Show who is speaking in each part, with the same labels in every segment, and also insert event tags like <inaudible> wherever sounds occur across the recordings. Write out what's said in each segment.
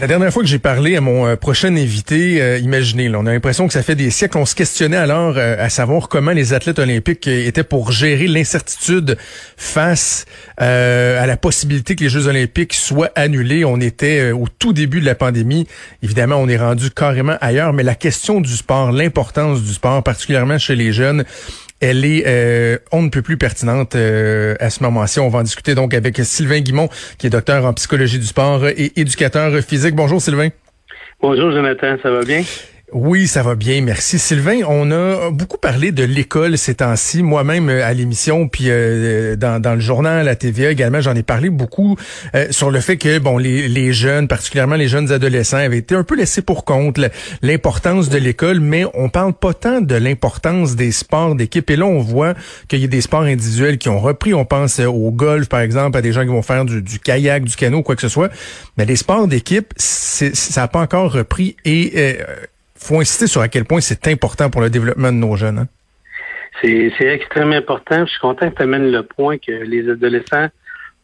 Speaker 1: La dernière fois que j'ai parlé à mon euh, prochain invité, euh, imaginez, là, on a l'impression que ça fait des siècles. On se questionnait alors euh, à savoir comment les athlètes olympiques étaient pour gérer l'incertitude face à la possibilité que les Jeux olympiques soient annulés. On était au tout début de la pandémie. Évidemment, on est rendu carrément ailleurs, mais la question du sport, l'importance du sport, particulièrement chez les jeunes, elle est euh, on ne peut plus pertinente euh, à ce moment-ci. On va en discuter donc avec Sylvain Guimont, qui est docteur en psychologie du sport et éducateur physique. Bonjour Sylvain.
Speaker 2: Bonjour Jonathan, ça va bien?
Speaker 1: Oui, ça va bien, merci. Sylvain, on a beaucoup parlé de l'école ces temps-ci, moi-même euh, à l'émission, puis euh, dans, dans, le journal, la TVA également, j'en ai parlé beaucoup euh, sur le fait que bon, les, jeunes, particulièrement les jeunes adolescents, avaient été un peu laissés pour compte, l'importance de l'école, mais on parle pas tant de l'importance des sports d'équipe. Et là, on voit qu'il y a des sports individuels qui ont repris. On pense au golf, par exemple, à des gens qui vont faire du, du kayak, du canot, quoi que ce soit. Mais les sports d'équipe, ça n'a pas encore repris. Et faut insister sur à quel point c'est important pour le développement de nos jeunes. Hein?
Speaker 2: C'est extrêmement important. Je suis content que tu amènes le point que les adolescents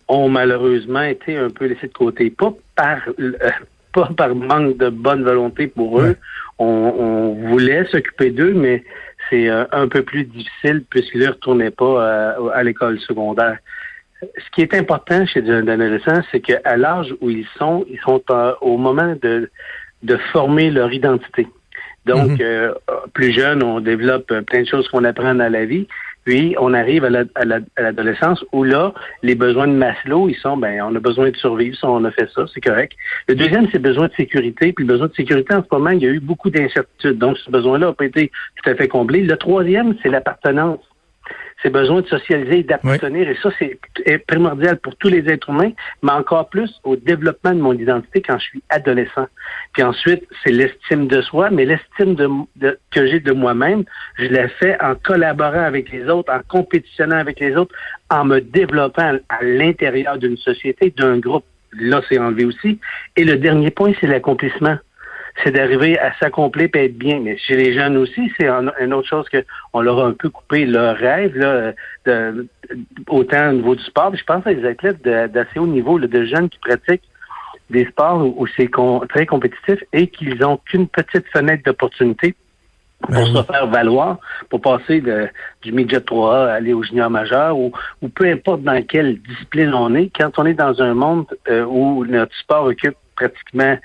Speaker 2: ont malheureusement été un peu laissés de côté. Pas par euh, <laughs> pas par manque de bonne volonté pour eux. On, voulait s'occuper d'eux, mais c'est euh, un peu plus difficile puisqu'ils ne retournaient pas euh, à, l'école secondaire. Ce qui est important chez les adolescents, c'est qu'à l'âge où ils sont, ils sont au moment de, de former leur identité. Donc, mhm. euh, plus jeune, on développe plein de choses qu'on apprend dans la vie. Puis, on arrive à l'adolescence où là, les besoins de Maslow, ils sont, ben, on a besoin de survivre, ça, on a fait ça, c'est correct. Le deuxième, c'est besoin de sécurité. Puis, le besoin de sécurité, en ce moment, il y a eu beaucoup d'incertitudes. Donc, ce besoin-là n'a pas été tout à fait comblé. Le troisième, c'est l'appartenance c'est besoin de socialiser et d'appartenir. Et ça, c'est primordial pour tous les êtres humains, mais encore plus au développement de mon identité quand je suis adolescent. Puis ensuite, c'est l'estime de soi, mais l'estime de, que j'ai de moi-même, je la fais en collaborant avec les autres, en compétitionnant avec les autres, en me développant à l'intérieur d'une société, d'un groupe. Là, c'est enlevé aussi. Et le dernier point, c'est l'accomplissement c'est d'arriver à s'accomplir et être bien. Mais chez les jeunes aussi, c'est une autre chose que on leur a un peu coupé leur rêve, là, de, autant au niveau du sport. je pense à des athlètes d'assez haut niveau, de jeunes qui pratiquent des sports où, c'est très compétitif et qu'ils n'ont qu'une petite fenêtre d'opportunité pour ben se faire valoir, pour passer de, du midget 3A à aller au junior majeur ou, ou peu importe dans quelle discipline on est, quand on est dans un monde euh, où notre sport occupe pratiquement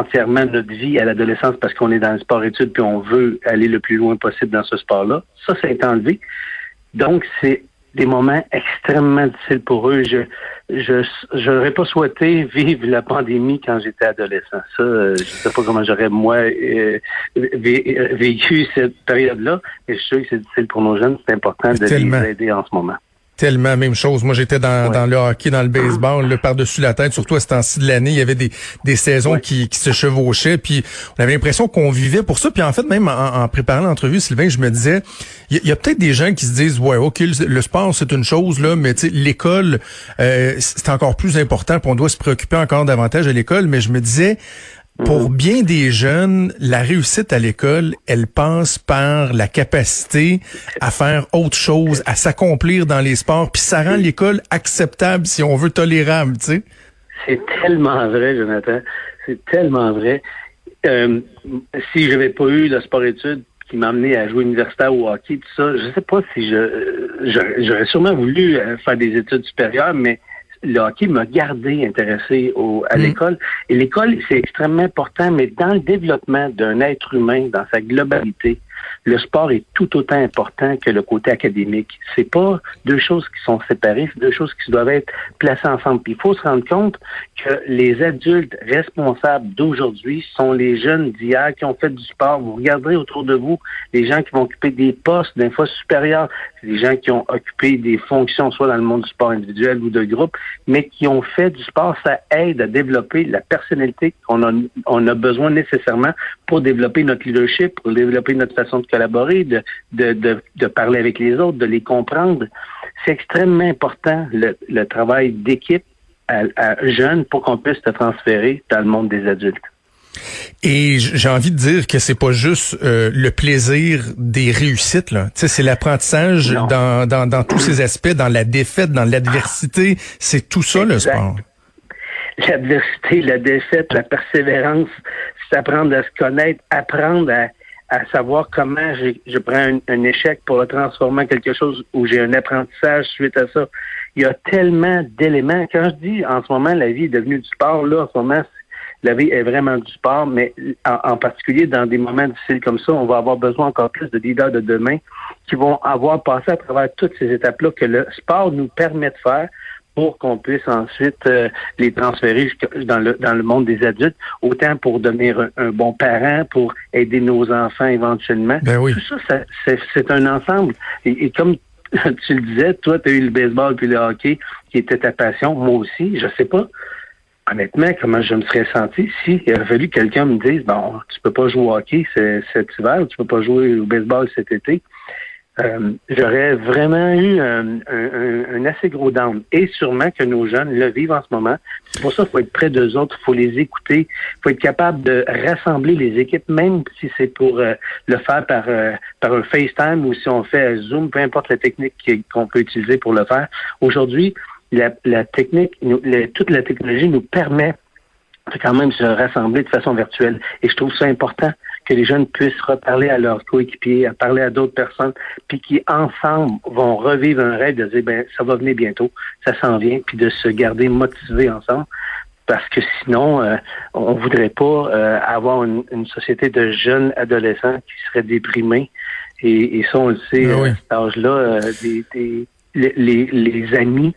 Speaker 2: entièrement notre vie à l'adolescence parce qu'on est dans le sport-études puis on veut aller le plus loin possible dans ce sport-là. Ça, ça est enlevé. Donc, c'est des moments extrêmement difficiles pour eux. Je je j'aurais pas souhaité vivre la pandémie quand j'étais adolescent. Ça, euh, je sais pas comment j'aurais moi euh, vécu cette période-là, mais je suis sûr que c'est difficile pour nos jeunes. C'est important de les aider en ce moment
Speaker 1: tellement même chose. Moi, j'étais dans, dans le hockey, dans le baseball, le par-dessus la tête, surtout à ce temps-ci de l'année, il y avait des, des saisons qui, qui se chevauchaient, puis on avait l'impression qu'on vivait pour ça. Puis en fait, même en, préparant l'entrevue, Sylvain, je me disais, il y, a, peut-être des gens qui se disent, ouais, ok, le, sport c'est une chose là, mais l'école euh, c'est encore plus important, puis on doit se préoccuper encore davantage de l'école. Mais je me disais, pour bien des jeunes, la réussite à l'école, elle passe par la capacité à faire autre chose, à s'accomplir dans les sports, puis ça rend l'école acceptable, si on veut, tolérable, tu sais.
Speaker 2: C'est tellement vrai, Jonathan. C'est tellement vrai. Euh, si je n'avais pas eu le sport-études qui m'a amené à jouer universitaire au hockey, tout ça, je sais pas si je j'aurais sûrement voulu euh, faire des études supérieures, mais le hockey m'a gardé intéressé au, à mm. l'école. Et l'école, c'est extrêmement important, mais dans le développement d'un être humain, dans sa globalité, le sport est tout autant important que le côté académique. C'est pas deux choses qui sont séparées, c'est deux choses qui doivent être placées ensemble. Il faut se rendre compte que les adultes responsables d'aujourd'hui sont les jeunes d'hier qui ont fait du sport. Vous regarderez autour de vous les gens qui vont occuper des postes d'un fois supérieurs, les gens qui ont occupé des fonctions soit dans le monde du sport individuel ou de groupe, mais qui ont fait du sport. Ça aide à développer la personnalité qu'on a, on a besoin nécessairement pour développer notre leadership, pour développer notre façon de collaborer, de, de, de, parler avec les autres, de les comprendre. C'est extrêmement important le, travail d'équipe à, jeunes pour qu'on puisse se transférer dans le monde des adultes.
Speaker 1: Et j'ai envie de dire que c'est pas juste euh, le plaisir des réussites là, c'est l'apprentissage dans, dans, dans tous ces aspects, dans la défaite, dans l'adversité, c'est tout ça le sport.
Speaker 2: l'adversité, la défaite, la persévérance, c'est apprendre à se connaître, apprendre à, à savoir comment je prends un, échec pour le transformer en quelque chose où j'ai un apprentissage suite à ça. Il y a tellement d'éléments. Quand je dis en ce moment la vie est devenue du sport, là, en ce moment, la vie est vraiment du sport, mais en, particulier dans des moments difficiles comme ça, on va avoir besoin encore plus de leaders de demain qui vont avoir passé à travers toutes ces étapes-là que le sport nous permet de faire pour qu'on puisse ensuite euh, les transférer dans le dans le monde des adultes, autant pour devenir un, bon parent, pour aider nos enfants éventuellement.
Speaker 1: Ben oui.
Speaker 2: Tout ça, c'est un ensemble. Et, comme <laughs> tu le disais, toi, tu as eu le baseball puis le hockey qui était ta passion. Moi aussi, je sais pas. Honnêtement, comment je me serais senti si il aurait fallu que quelqu'un me dise bon, tu peux pas jouer au hockey cet hiver, tu peux pas jouer au baseball cet été. Euh, j'aurais vraiment eu un, assez gros down. Et sûrement que nos jeunes le vivent en ce moment. C'est pour ça qu'il faut être près d'eux autres, il faut les écouter, il faut être capable de rassembler les équipes, même si c'est pour euh, le faire par, euh, par un FaceTime ou si on fait Zoom, peu importe la technique qu'on peut utiliser pour le faire. Aujourd'hui, la, la technique, toute la technologie nous permet quand même se rassembler de façon virtuelle. Et je trouve ça important que les jeunes puissent reparler à leurs coéquipiers, à parler à d'autres personnes, puis qui ensemble vont revivre un rêve de dire ben ça va venir bientôt, ça s'en vient, puis de se garder motivés ensemble. Parce que sinon, euh, on voudrait pas euh, avoir une, société de jeunes adolescents qui seraient déprimés. Et, et ça, on le sait,
Speaker 1: ah
Speaker 2: à cet âge-là, euh, les, les, les, amis,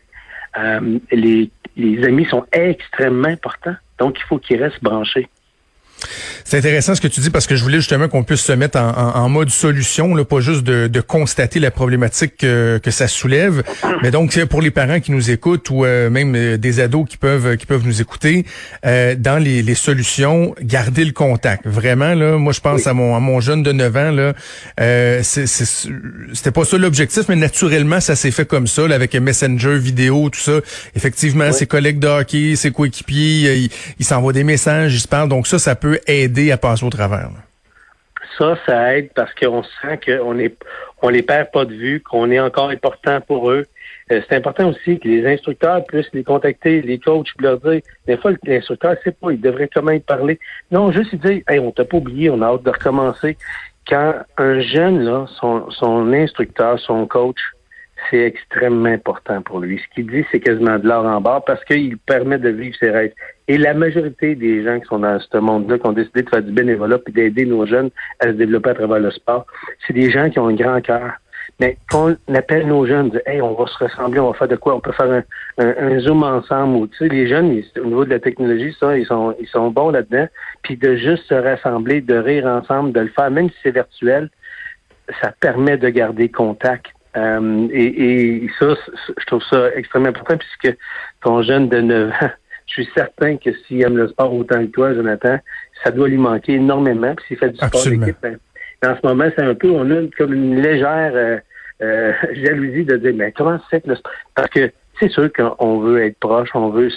Speaker 2: les, les amis sont extrêmement importants. Donc, il faut qu'ils restent branchés.
Speaker 1: C'est intéressant ce que tu dis parce que je voulais justement qu'on puisse se mettre en, mode solution, là, pas juste de, constater la problématique que, ça soulève, mais donc pour les parents qui nous écoutent ou euh, même euh, des ados qui peuvent qui peuvent nous écouter, euh, dans les, solutions, garder le contact. Vraiment là, moi je pense à mon à mon jeune de 9 ans là, c'était pas ça l'objectif, mais naturellement ça s'est fait comme ça, là, avec Messenger, vidéo, tout ça. Effectivement, ses collègues de hockey, ses coéquipiers, ils il s'envoient des messages, ils se parlent, donc ça ça peut aider à passer au travers?
Speaker 2: Ça, ça aide parce qu'on sent qu'on est, les perd pas de vue, qu'on est encore important pour eux. Euh, c'est important aussi que les instructeurs puissent les contacter, les coachs, leur dire, des fois, l'instructeur ne sait pas, il devrait comment y parler. Non, juste dire, hey, on t'a pas oublié, on a hâte de recommencer. Quand un jeune, là, son instructeur, son coach, c'est extrêmement important pour lui. Ce qu'il dit, c'est quasiment de l'or en bas parce qu'il permet de vivre ses rêves. Et la majorité des gens qui sont dans ce monde-là, qui ont décidé de faire du bénévolat puis d'aider nos jeunes à se développer à travers le sport, c'est des gens qui ont un grand cœur. Mais quand on appelle nos jeunes, hey, on va se ressembler, on va faire de quoi? On peut faire un, zoom ensemble. Ou, tu sais, les jeunes, au niveau de la technologie, ça, ils sont, ils sont bons là-dedans. Puis de juste se rassembler, de rire ensemble, de le faire, même si c'est virtuel, ça permet de garder contact. Euh, et, et, ça, je trouve ça extrêmement important puisque ton jeune de 9 ans, je suis certain que s'il aime le sport autant que toi, Jonathan, ça doit lui manquer énormément. Puis s'il fait du sport d'équipe, ben, en ce moment, c'est un peu, on a comme une légère euh, euh, <laughs> jalousie de dire, mais comment c'est que le sport? Parce que c'est sûr qu'on veut être proche, on veut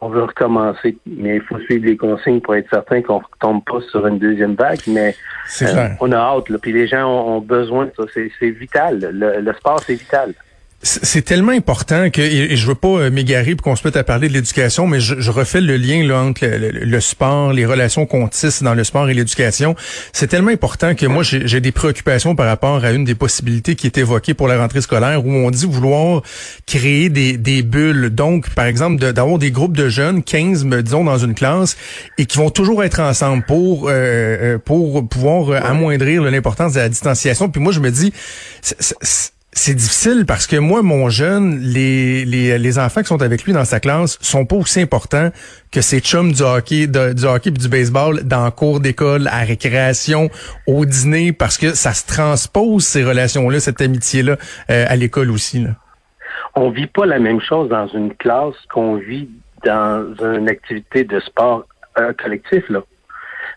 Speaker 2: on veut recommencer, mais il faut suivre les consignes pour être certain qu'on ne tombe pas sur une deuxième vague. Mais euh, on a hâte, là, puis les gens ont, besoin de ça. C'est vital. le sport, c'est vital.
Speaker 1: C'est tellement important que, et je veux pas euh, m'égarer pour qu'on se mette à parler de l'éducation, mais je, refais le lien là, entre le, sport, les relations qu'on tisse dans le sport et l'éducation. C'est tellement important que moi, j'ai des préoccupations par rapport à une des possibilités qui est évoquée pour la rentrée scolaire, où on dit vouloir créer des, des bulles. Donc, par exemple, d'avoir des groupes de jeunes, 15, disons, dans une classe, et qui vont toujours être ensemble pour, euh, euh, pour pouvoir amoindrir l'importance de la distanciation. Puis moi, je me dis, c'est difficile parce que moi, mon jeune, les, les, les enfants qui sont avec lui dans sa classe sont pas aussi importants que ces chums du hockey, du hockey et du baseball dans cours d'école, à récréation, au dîner, parce que ça se transpose ces relations-là, cette amitié-là, euh, à l'école aussi. Là.
Speaker 2: On vit pas la même chose dans une classe qu'on vit dans une activité de sport euh, collectif. Là.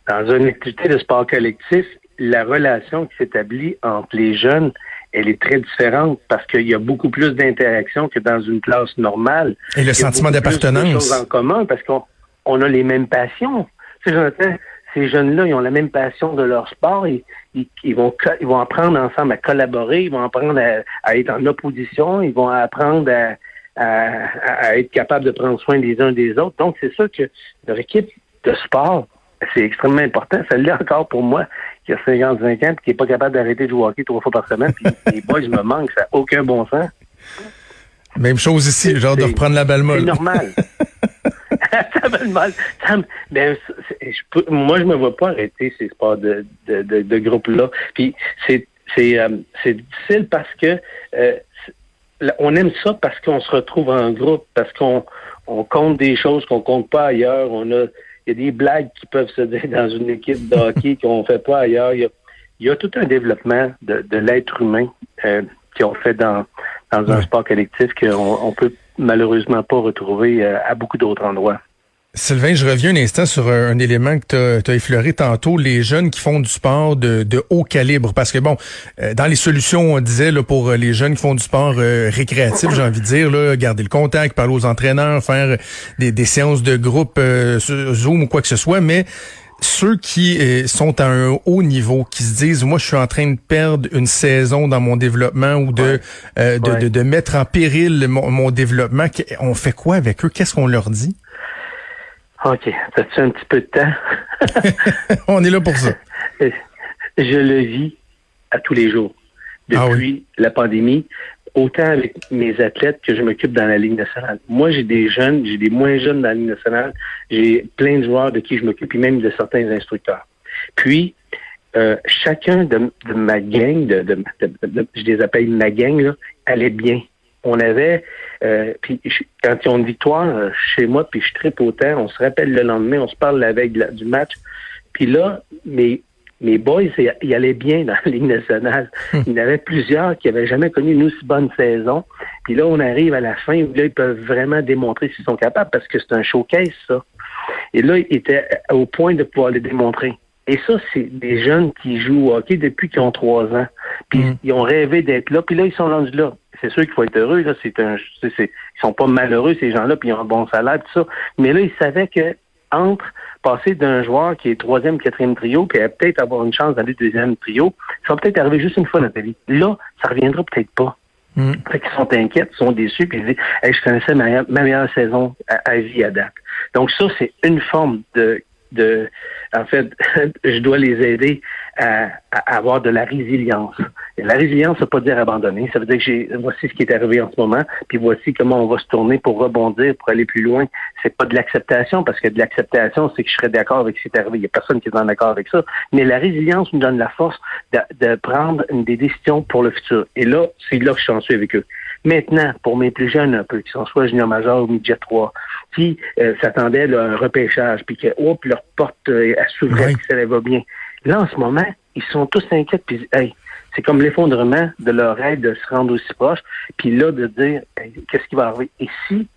Speaker 2: Dans une activité de sport collectif, la relation qui s'établit entre les jeunes elle est très différente parce qu'il y a beaucoup plus d'interaction que dans une classe normale.
Speaker 1: Et le sentiment d'appartenance. choses
Speaker 2: en commun parce qu'on on a les mêmes passions. ces jeunes-là, ils ont la même passion de leur sport. et ils, vont, ils vont apprendre ensemble à collaborer, ils vont apprendre à, être en opposition, ils vont apprendre à, à, être capable de prendre soin des uns des autres. Donc, c'est ça que leur équipe de sport, c'est extrêmement important. Ça l'est encore pour moi, qui a 55 ans et qui n'est pas capable d'arrêter de jouer au hockey trois fois par semaine. Puis les <laughs> boys me manquent, ça n'a aucun bon sens.
Speaker 1: Même chose ici, genre de reprendre la balle molle.
Speaker 2: C'est normal. <laughs> <laughs> ça va mal. ben, je moi, je me vois pas arrêter ces sports de, de, de, groupe-là. Puis c'est c'est euh, c'est difficile parce que euh, on aime ça parce qu'on se retrouve en groupe, parce qu'on on compte des choses qu'on compte pas ailleurs. On a il y a des blagues qui peuvent se dire dans une équipe de hockey qu'on fait pas ailleurs. Il y a, il y a tout un développement de, de l'être humain euh, qu'on fait dans dans un sport collectif qu'on on peut malheureusement pas retrouver euh, à beaucoup d'autres endroits.
Speaker 1: Sylvain, je reviens un instant sur un, élément que tu as, effleuré tantôt, les jeunes qui font du sport de, haut calibre. Parce que bon, euh, dans les solutions, on disait là, pour euh, les jeunes qui font du sport récréatif, j'ai envie de dire, là, garder le contact, parler aux entraîneurs, faire des, des séances de groupe Zoom ou quoi que ce soit, mais ceux qui euh, sont à un haut niveau, qui se disent, moi, je suis en train de perdre une saison dans mon développement ou de, euh, de, de, mettre en péril mon, développement, on fait quoi avec eux? Qu'est-ce qu'on leur dit?
Speaker 2: OK. As-tu un petit peu de temps? <laughs> <laughs>
Speaker 1: on est là pour ça.
Speaker 2: Je le vis à tous les jours. Ah Depuis la pandémie, autant avec mes athlètes que je m'occupe dans la Ligue nationale. Moi, j'ai des jeunes, j'ai des moins jeunes dans la Ligue nationale, j'ai plein de joueurs de qui je m'occupe, et même de certains instructeurs. Puis, euh, chacun de, ma gang, de, de, je les appelle ma gang, là, allait bien. On avait, euh, puis quand ils ont une victoire euh, chez moi, puis je tripe autant, on se rappelle le lendemain, on se parle la veille du match. Puis là, mais mes boys, ils allaient bien dans la Ligue nationale. Hum. Il y en avait plusieurs qui n'avaient jamais connu une aussi bonne saison. Puis là, on arrive à la fin où là, ils peuvent vraiment démontrer s'ils sont capables parce que c'est un showcase, ça. Et là, ils étaient au point de pouvoir le démontrer. Et ça, c'est des jeunes qui jouent au hockey depuis qu'ils ont trois ans. Puis hum. ils ont rêvé d'être là. Puis là, ils sont rendus là. C'est sûr qu'il faut être heureux. Là. C'est un, c'est, ils sont pas malheureux, ces gens-là, puis ils ont un bon salaire, tout ça. Mais là, ils savaient que entre passer d'un joueur qui est troisième, quatrième trio, puis peut-être avoir une chance d'aller deuxième trio, ça va peut-être arriver juste une fois dans ta vie. Là, ça reviendra peut-être pas. Mm. Fait qu'ils sont inquiets, ils sont déçus, puis ils disent hey, je connaissais ma, meilleure saison à, à vie à date. Donc ça, c'est une forme de de, en fait, <laughs> je dois les aider à, avoir de la résilience. La résilience, ça veut pas dire abandonner. Ça veut dire que j'ai, voici ce qui est arrivé en ce moment, puis voici comment on va se tourner pour rebondir, pour aller plus loin. C'est pas de l'acceptation, parce que de l'acceptation, c'est que je serais d'accord avec ce qui est arrivé. Il y a personne qui est en accord avec ça. Mais la résilience nous donne la force de, de prendre des décisions pour le futur. Et là, c'est là que je suis en avec eux. Maintenant, pour mes plus jeunes un peu, qui sont soit junior major ou midget 3, qui euh, s'attendaient à un repêchage, puis que hop, leur porte euh, s'ouvrait, puis ça va bien. Là, en ce moment, ils sont tous inquiets, puis hey, c'est comme l'effondrement de leur aide de se rendre aussi proche, puis là, de dire qu'est-ce qui va arriver? Et si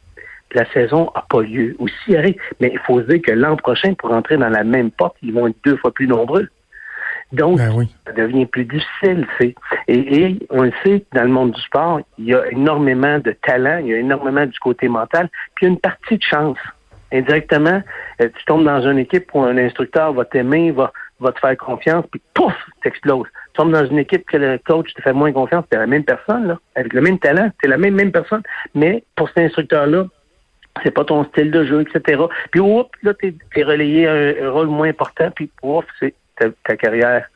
Speaker 2: la saison n'a pas lieu, ou si arrive, mais il faut se dire que l'an prochain, pour entrer dans la même porte, ils vont être deux fois plus nombreux. Donc, ben ça devient plus difficile. Et, et on le sait, dans le monde du sport, il y a énormément de talent, il y a énormément du côté mental, puis il y a une partie de chance. Indirectement, euh, tu tombes dans une équipe où un instructeur va t'aimer, va, va te faire confiance, puis pouf, t'exploses. Tu tombes dans une équipe que le coach te fait moins confiance, t'es la même personne, là, avec le même talent, t'es la même, même personne, mais pour cet instructeur-là, c'est pas ton style de jeu, etc. Puis, oups, là, t'es es relayé un, un, rôle moins important, puis, ouf, c'est ta, carrière,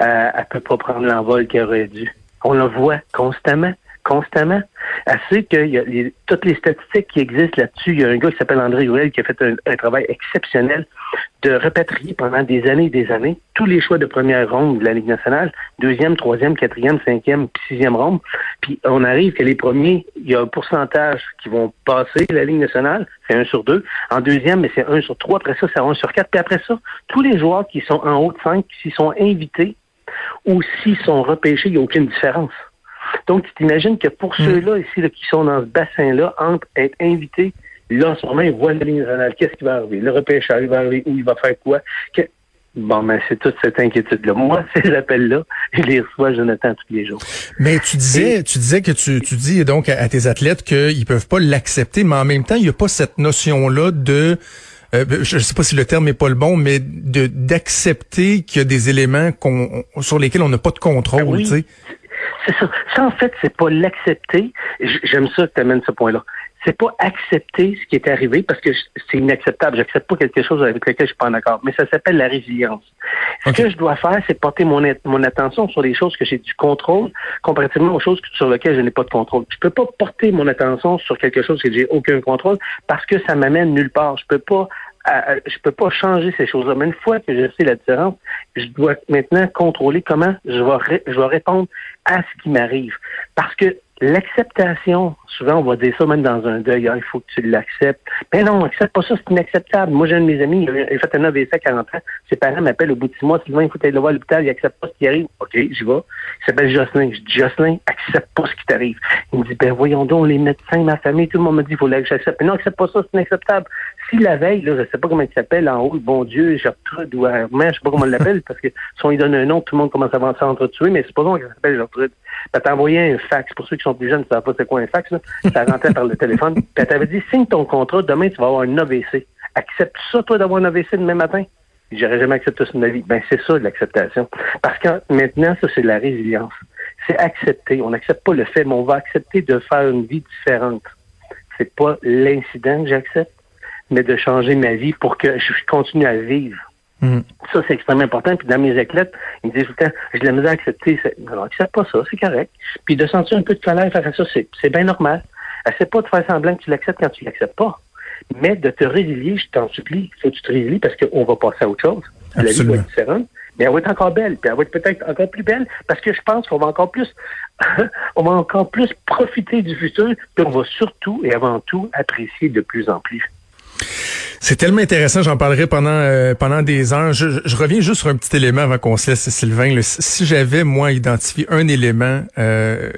Speaker 2: euh, elle peut pas prendre l'envol qu'elle aurait dû. On le voit constamment constamment. Assez que y a toutes les statistiques qui existent là-dessus. Il y a un gars qui s'appelle André Huel qui a fait un, travail exceptionnel de repatrier pendant des années et des années tous les choix de première ronde de la Ligue nationale, deuxième, troisième, quatrième, cinquième, sixième ronde. Puis on arrive que les premiers, il y a un pourcentage qui vont passer la Ligue nationale, c'est un sur deux. En deuxième, mais c'est un sur trois. Après ça, c'est un sur quatre. Puis après ça, tous les joueurs qui sont en haut de cinq, s'ils sont invités ou s'ils sont repêchés, il n'y a aucune différence. Donc, tu t'imagines que pour mm. ceux-là ici qui sont dans ce bassin-là, entre être invités, là, en ce moment, ils voient la ligne nationale. Qu'est-ce qui va arriver? Le repêchage, va arriver où? Il va faire quoi? Bon, ben, c'est toute cette inquiétude-là. Moi, <laughs> ces appels-là, je les reçois, Jonathan, tous les jours.
Speaker 1: Mais tu disais, tu disais que tu, tu dis donc à, tes athlètes qu'ils peuvent pas l'accepter, mais en même temps, il n'y a pas cette notion-là de euh, je ne sais pas si le terme est pas le bon, mais de d'accepter qu'il y a des éléments qu'on sur lesquels on n'a pas de contrôle.
Speaker 2: Ah oui. Ça. ça, en fait, c'est pas l'accepter. J'aime ça que tu amènes ce point-là. c'est pas accepter ce qui est arrivé parce que c'est inacceptable. J'accepte pas quelque chose avec lequel je suis pas en accord. Mais ça s'appelle la résilience. Ce que je dois faire, c'est porter mon, mon attention sur les choses que j'ai du contrôle comparativement aux choses sur lesquelles je n'ai pas de contrôle. Je peux pas porter mon attention sur quelque chose que j'ai aucun contrôle parce que ça m'amène nulle part. Je peux pas je peux pas changer ces choses-là. Mais une fois que je sais la différence, je dois maintenant contrôler comment je vais, je vais répondre à ce qui m'arrive. Parce que L'acceptation, souvent on va dire ça même dans un deuil, ah, il faut que tu l'acceptes. Mais non, accepte pas ça, c'est inacceptable. Moi, j'ai un de mes amis, il a fait un AVC à 40 ans, ses parents m'appellent au bout de six mois, Sylvain, il faut aller le voir à l'hôpital, il accepte pas ce qui arrive. OK, j'y vais. Il s'appelle Jocelyn. Je dis, Jocelyn, accepte pas ce qui t'arrive. Il me dit, ben voyons donc, les médecins, ma famille, tout le monde me dit, il faut que j'accepte. Mais non, accepte pas ça, c'est inacceptable. Si la veille, là, je sais pas comment il s'appelle en haut, bon Dieu, Gertrude ou Armand, je sais pas comment il l'appelle, <laughs> parce que si on lui donne un nom, tout le monde commence à avancer entre tuer, mais supposons qu'elle s'appelle Gertrude. Elle t'a envoyé un fax. Pour ceux qui sont plus jeunes, ne savent pas c'est quoi un fax. Là. Ça rentrait par le téléphone. <laughs> Puis elle t'avait dit, signe ton contrat, demain tu vas avoir un AVC. Accepte ça, toi, d'avoir un AVC demain matin? J'aurais jamais accepté ça de ma vie. Ben, c'est ça, l'acceptation. Parce que maintenant, ça, c'est de la résilience. C'est accepter. On n'accepte pas le fait, mais on va accepter de faire une vie différente. C'est pas l'incident que j'accepte, mais de changer ma vie pour que je continue à vivre. Mm. Ça, c'est extrêmement important. Puis dans mes éclettes, ils me disent tout le temps, je l'ai à accepter. Non, accepte pas ça, c'est correct. Puis de sentir un peu de colère face à ça, c'est bien normal. Essaie pas de faire semblant que tu l'acceptes quand tu l'acceptes pas. Mais de te résilier, je t'en supplie, faut que tu te résilies parce qu'on va passer à autre chose. La vie va être différente. Mais elle va être encore belle, puis elle va être peut-être encore plus belle, parce que je pense qu'on va encore plus, <laughs> on va encore plus profiter du futur, puis on va surtout et avant tout apprécier de plus en plus.
Speaker 1: C'est tellement intéressant, j'en parlerai pendant euh, pendant des heures. Je, reviens juste sur un petit élément avant qu'on se laisse, Sylvain. si j'avais moi identifié un élément, euh,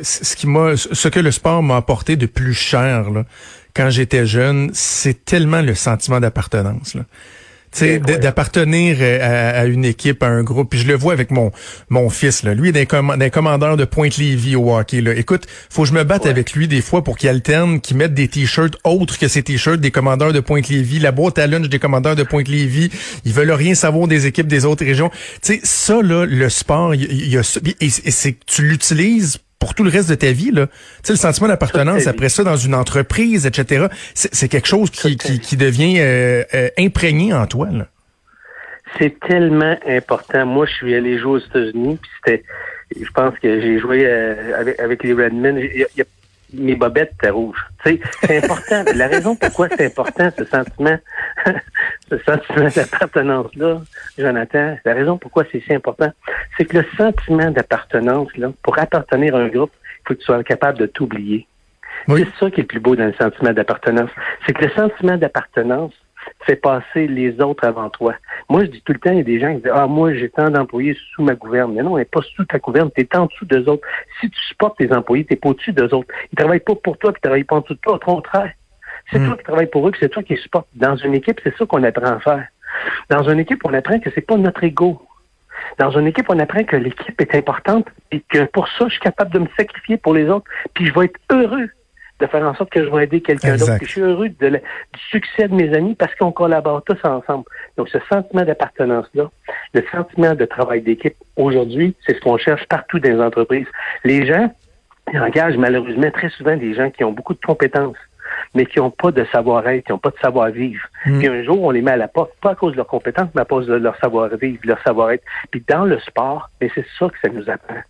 Speaker 1: ce qui m'a, ce que le sport m'a apporté de plus cher quand j'étais jeune, c'est tellement le sentiment d'appartenance d'appartenir euh, à, une équipe, à un groupe. Puis je le vois avec mon mon fils, là. lui, d'un commandeur de Pointe-Lévis au hockey. Là. Écoute, faut que je me batte avec lui des fois pour qu'il alterne, qu'il mette des t-shirts autres que ces t-shirts des commandeurs de Pointe-Lévis, la boîte à lunch des commandeurs de Pointe-Lévis. Ils veulent rien savoir des équipes des autres régions. Tu sais, ça, là, le sport, il y, a et, tu l'utilises pour tout le reste de ta vie. Là. Tu sais, le sentiment d'appartenance, après ça, dans une entreprise, etc., c'est quelque chose qui, qui, devient euh, euh, imprégné en toi.
Speaker 2: C'est tellement important. Moi, je suis allé jouer aux États-Unis, puis c'était, je pense que j'ai joué euh, avec, avec les Redmen. Il y a mes bobettes étaient rouges. C'est important. La raison pourquoi c'est important, ce sentiment, ce sentiment d'appartenance-là, Jonathan, la raison pourquoi c'est si important, c'est que le sentiment d'appartenance, là, pour appartenir à un groupe, il faut que tu sois capable de t'oublier. C'est ça qui est le plus beau dans le sentiment d'appartenance. C'est que le sentiment d'appartenance, fais passer les autres avant toi. Moi, je dis tout le temps, il y a des gens qui disent, ah, moi, j'ai tant d'employés sous ma gouverne. Mais non, elle n'est pas sous ta gouverne, tu es en dessous d'eux autres. Si tu supportes tes employés, tu n'es pas au-dessus d'eux autres. Ils travaillent pas pour toi, puis ils travaillent pas en dessous de toi. Au contraire. C'est hmm. toi qui travailles pour eux, c'est toi qui les supportes. Dans une équipe, c'est ça qu'on apprend à faire. Dans une équipe, on apprend que c'est pas notre ego. Dans une équipe, on apprend que l'équipe est importante et que pour ça, je suis capable de me sacrifier pour les autres, puis je vais être heureux de faire en sorte que je vais aider quelqu'un d'autre. Je suis heureux de du succès de mes amis parce qu'on collabore tous ensemble. Donc, ce sentiment d'appartenance-là, le sentiment de travail d'équipe, aujourd'hui, c'est ce qu'on cherche partout dans les entreprises. Les gens, ils engagent malheureusement très souvent des gens qui ont beaucoup de compétences mais qui n'ont pas de savoir-être, qui n'ont pas de savoir-vivre. Mm. Puis un jour, on les met à la porte, pas à cause de leurs compétences, mais à cause de leur savoir-vivre, leur savoir-être. Puis dans le sport, mais c'est ça que ça nous apprend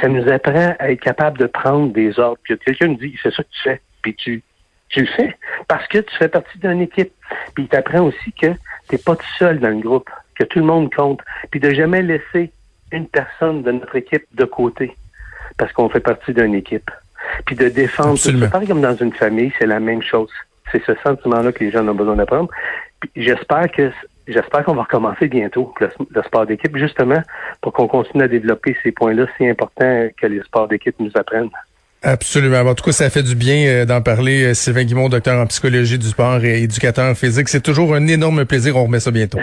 Speaker 2: ça nous apprend à être capable de prendre des ordres. Puis quelqu'un nous dit, c'est ça que tu fais, puis tu, tu le fais parce que tu fais partie d'une équipe. Puis il t'apprend aussi que tu n'es pas tout seul dans le groupe, que tout le monde compte, puis de jamais laisser une personne de notre équipe de côté parce qu'on fait partie d'une équipe. Puis de défendre. C'est pareil comme dans une famille, c'est la même chose. C'est ce sentiment-là que les gens ont besoin d'apprendre. J'espère que J'espère qu'on va recommencer bientôt le, sport d'équipe, justement, pour qu'on continue à développer ces points-là si importants que les sports d'équipe nous apprennent.
Speaker 1: Absolument. En tout cas, ça fait du bien euh, d'en parler. Euh, Sylvain Guimond, docteur en psychologie du sport et éducateur physique. C'est toujours un énorme plaisir. On remet ça bientôt.